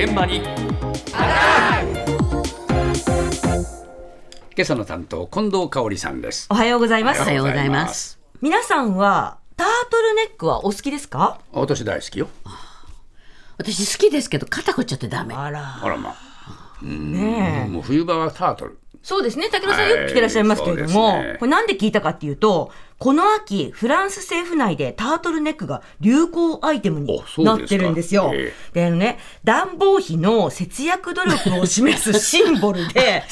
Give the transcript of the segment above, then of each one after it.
現場に。今朝の担当近藤香織さんです。おはようございます。おはようございます。皆さんはタートルネックはお好きですか？私大好きよ。私好きですけど肩こっちゃってダメ。あら。あら。まあ。ねえ。もう冬場はタートルそうですね。武田さんよく来てらっしゃいますけれども、はいね。これなんで聞いたかっていうと、この秋、フランス政府内でタートルネックが流行アイテムになってるんですよ。えで、あのね、暖房費の節約努力を示す シンボルで、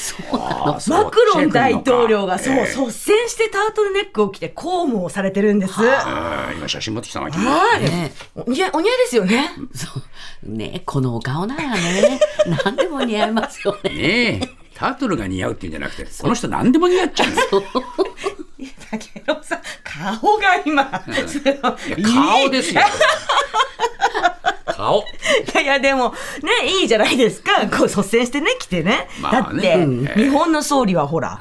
マクロン大統領がそう、ええ。率先してタートルネックを着て公務をされてるんです。今写真持ってきたな君。はい、ね。お似合いお似合いですよね。そう。ねこのお顔ならね 何でも似合いますよね。ねえタートルが似合うっていうんじゃなくてこの人何でも似合っちゃう んだよだけどさ、顔が今、顔ですよ顔。いやいや、でも、ね、いいじゃないですか。こう、率先してね、来てね。まあだって、ねうん。日本の総理はほら、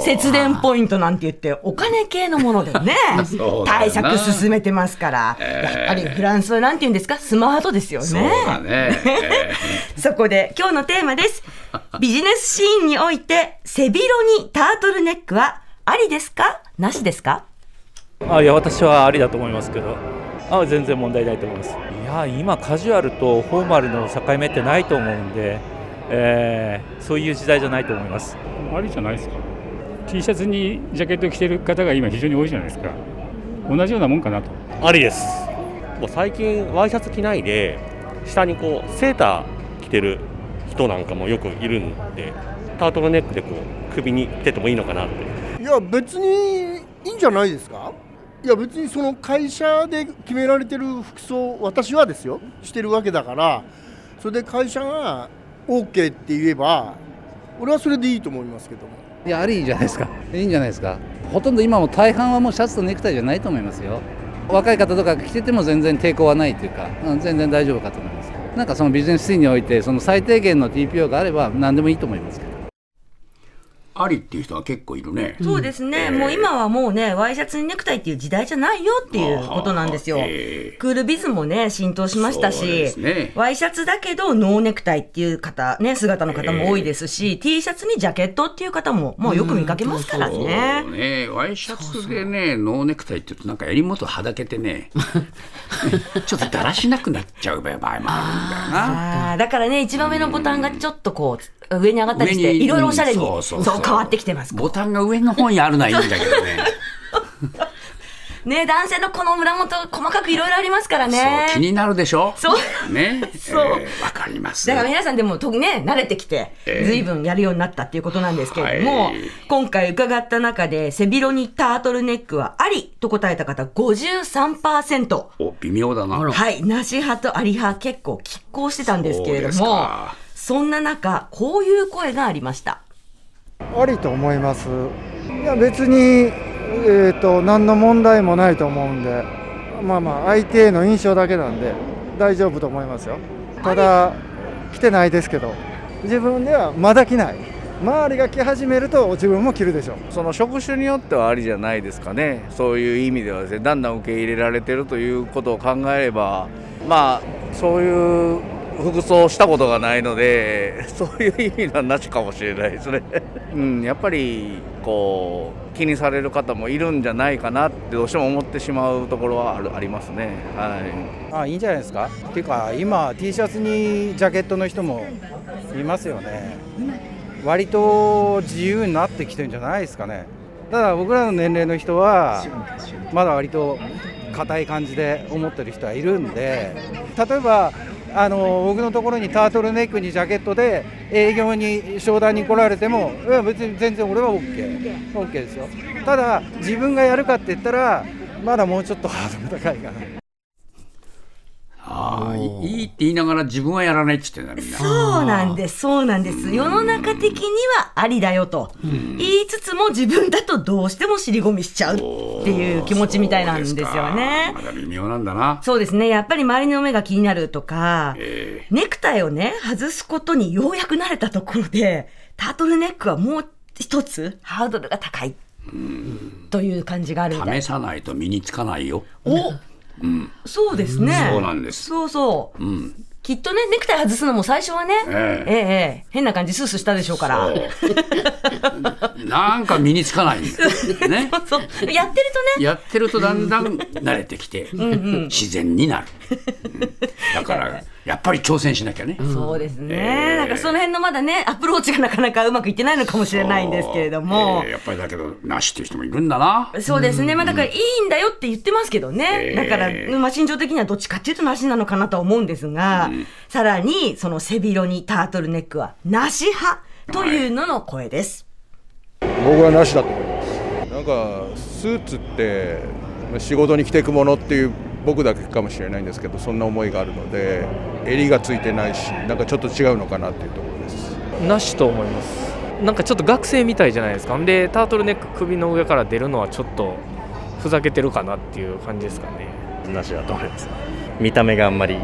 節電ポイントなんて言って、お金系のものでね。対策進めてますから、ええやっぱりフランスはなんて言うんですか、スマートですよね。そうだね、え そこで今日のテーマです。ビジネスシーンにおいて、背広にタートルネックはありですか？なしですか？あいや私はありだと思いますけどあ全然問題ないと思います。いや今カジュアルとフォーマルの境目ってないと思うんで、えーそういう時代じゃないと思います。ありじゃないですか。T シャツにジャケット着てる方が今非常に多いじゃないですか。同じようなもんかなと。ありです。もう最近ワイシャツ着ないで下にこうセーター着てる人なんかもよくいるんでタートルネックでこう首に着ててもいいのかなって。いや別にいいんじゃないですか？いや別にその会社で決められてる服装私はですよしてるわけだからそれで会社が OK って言えば俺はそれでいいと思いますけどもいや、ありじゃないですか。いいんじゃないですか。ほとんど今も大半はもうシャツとネクタイじゃないと思いますよ。若い方とか着てても全然抵抗はないというか、全然大丈夫かと思います。なんかそのビジネスシーンにおいて、その最低限の TPO があれば何でもいいと思いますけど。ありっていう人は結構いるね、そうですね、ええもう今はもうね、ワイシャツにネクタイっていう時代じゃないよっていうことなんですよ。ええクールビズもね、浸透しましたし、すね。ワイシャツだけどノーネクタイっていう方、ね、姿の方も多いですし、T シャツにジャケットっていう方ももうよく見かけますからそうね。ねワイシャツでねノーネクタイって言うとなんか襟元はだけてね ちょっとだらしなくなっちゃう場合もあるんだよな。だからね、一番上のボタンがちょっとこう、上に上がったりして、いろいろおしゃれに、うんそそうう。そう変わってきてます。ボタンが上の方にあるのはいいんだけどね。ね、男性のこの胸元、細かくいろいろありますからね。気になるでしょ？そう。ね。そう。えーわかります。だから皆さんでもとね、慣れてきて、ええずいぶんやるようになったっていうことなんですけれども、はい。今回伺った中で、背広にタートルネックはありと答えた方53%。お微妙だな。はい、なし派とあり派結構拮抗してたんですけれどもか、そんな中、こういう声がありました。ありと思います。いや別に、えー、と何の問題もないと思うんで、まあまあ相手への印象だけなんで大丈夫と思いますよ。ただ着てないですけど、自分ではまだ着ない。周りが着始めると自分も着るでしょう。その職種によってはありじゃないですかね、そういう意味ではですね、だんだん受け入れられてるということを考えれば、まあ、そういう服装をしたことがないので、そういう意味ではなしかもしれないですね。うん、やっぱりこう気にされる方もいるんじゃないかなってどうしても思ってしまうところはあるありますね。はいあいいんじゃないですか？っていうか今 T シャツにジャケットの人もいますよね。割と自由になってきてるんじゃないですかね。ただ僕らの年齢の人はまだ割と硬い感じで思ってる人はいるんで例えばあの僕のところにタートルネックにジャケットで営業に商談に来られてもいや別に全然俺は OK, OK ですよ。ただ自分がやるかって言ったらまだもうちょっとハードル高いかな。ああいいいって言いながら自分はやらないって言ってんだみんな。そうなんです、そうなんです。世の中的にはありだよと。言いつつも自分だとどうしても尻込みしちゃうっていう気持ちみたいなんですよね。ま。だ微妙なんだな。そうですね。やっぱり周りの目が気になるとか、えネクタイをね、外すことにようやく慣れたところで、タートルネックはもう一つハードルが高い。という感じがあるみたい。ー試さないと身につかないよ。おそうですね。そうなんです。そうそう。うん。きっとね、ネクタイ外すのも最初はね、ええ。えええ変な感じスースーしたでしょうから。そう。なんか身につかないんだよ。ね。そうやってるとね、やってるとだんだん慣れてきて自然になる。うん。だから やっぱり挑戦しなきゃね。そうですね、ええ。なんかその辺のまだね、アプローチがなかなかうまくいってないのかもしれないんですけれども。えーやっぱりだけどなしっていう人もいるんだな。そうですね、まあ、だからいいんだよって言ってますけどね、ええ。だから、まあ、心情的にはどっちかっていうとなしなのかなとは思うんですが、さらにその背広にタートルネックはなし派というのの声です。僕はなしだと思います。なんかスーツってまあ仕事に着ていくものっていう僕だけかもしれないんですけどそんな思いがあるので襟がついてないしなんかちょっと違うのかなっていうところです。なしと思います。なんかちょっと学生みたいじゃないですか。でタートルネック首の上から出るのはちょっとふざけてるかなっていう感じですかね。なしだと思います。見た目があんまり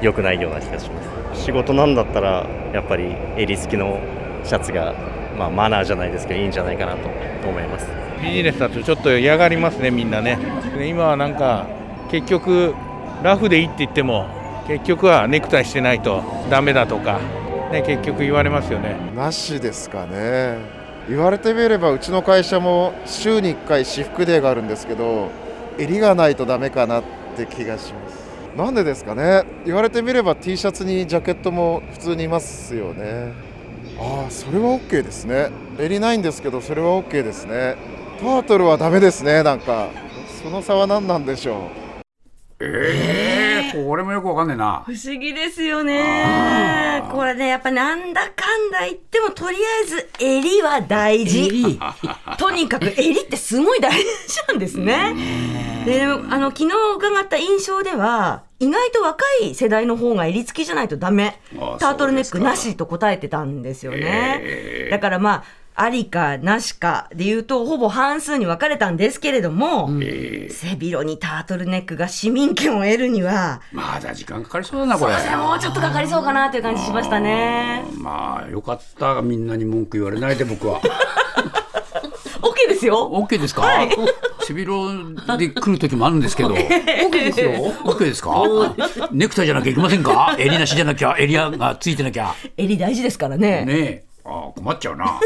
良くないような気がします。仕事なんだったらやっぱり襟付きのシャツが、まあ、マナーじゃないですけどいいんじゃないかなと思います。ビジネスだとちょっと嫌がりますねみんなね。で今はなんか結局ラフでいいって言っても結局はネクタイしてないとダメだとか、ね、結局言われますよね。なしですかね。言われてみればうちの会社も週に1回私服デーがあるんですけど襟がないとダメかなって気がします。なんでですかね。言われてみれば T シャツにジャケットも普通にいますよね。ああそれは OK ですね。襟ないんですけどそれは OK ですね。タートルはダメですねなんか。その差は何なんでしょう。ええこれもよくわかんねえな。不思議ですよね。これね、やっぱなんだかんだ言っても、とりあえず襟は大事。とにかく襟ってすごい大事なんですね。で、あの、昨日伺った印象では、意外と若い世代の方が襟付きじゃないとダメあ。タートルネックなしと答えてたんですよね。だからまあ、ありかなしかで言うと、ほぼ半数に分かれたんですけれども、背広にタートルネックが市民権を得るには、まだ時間かかりそうだなこれ。もうちょっとかかりそうかなという感じしましたね。まあよかったみんなに文句言われないで僕は。OK ですよ。OK ですか？背広で来る時もあるんですけど。OK ですよ OK ですか？ネクタイじゃなきゃいけませんか？襟なしじゃなきゃ襟がついてなきゃ。襟大事ですからね。ねえ。ああ困っちゃうな。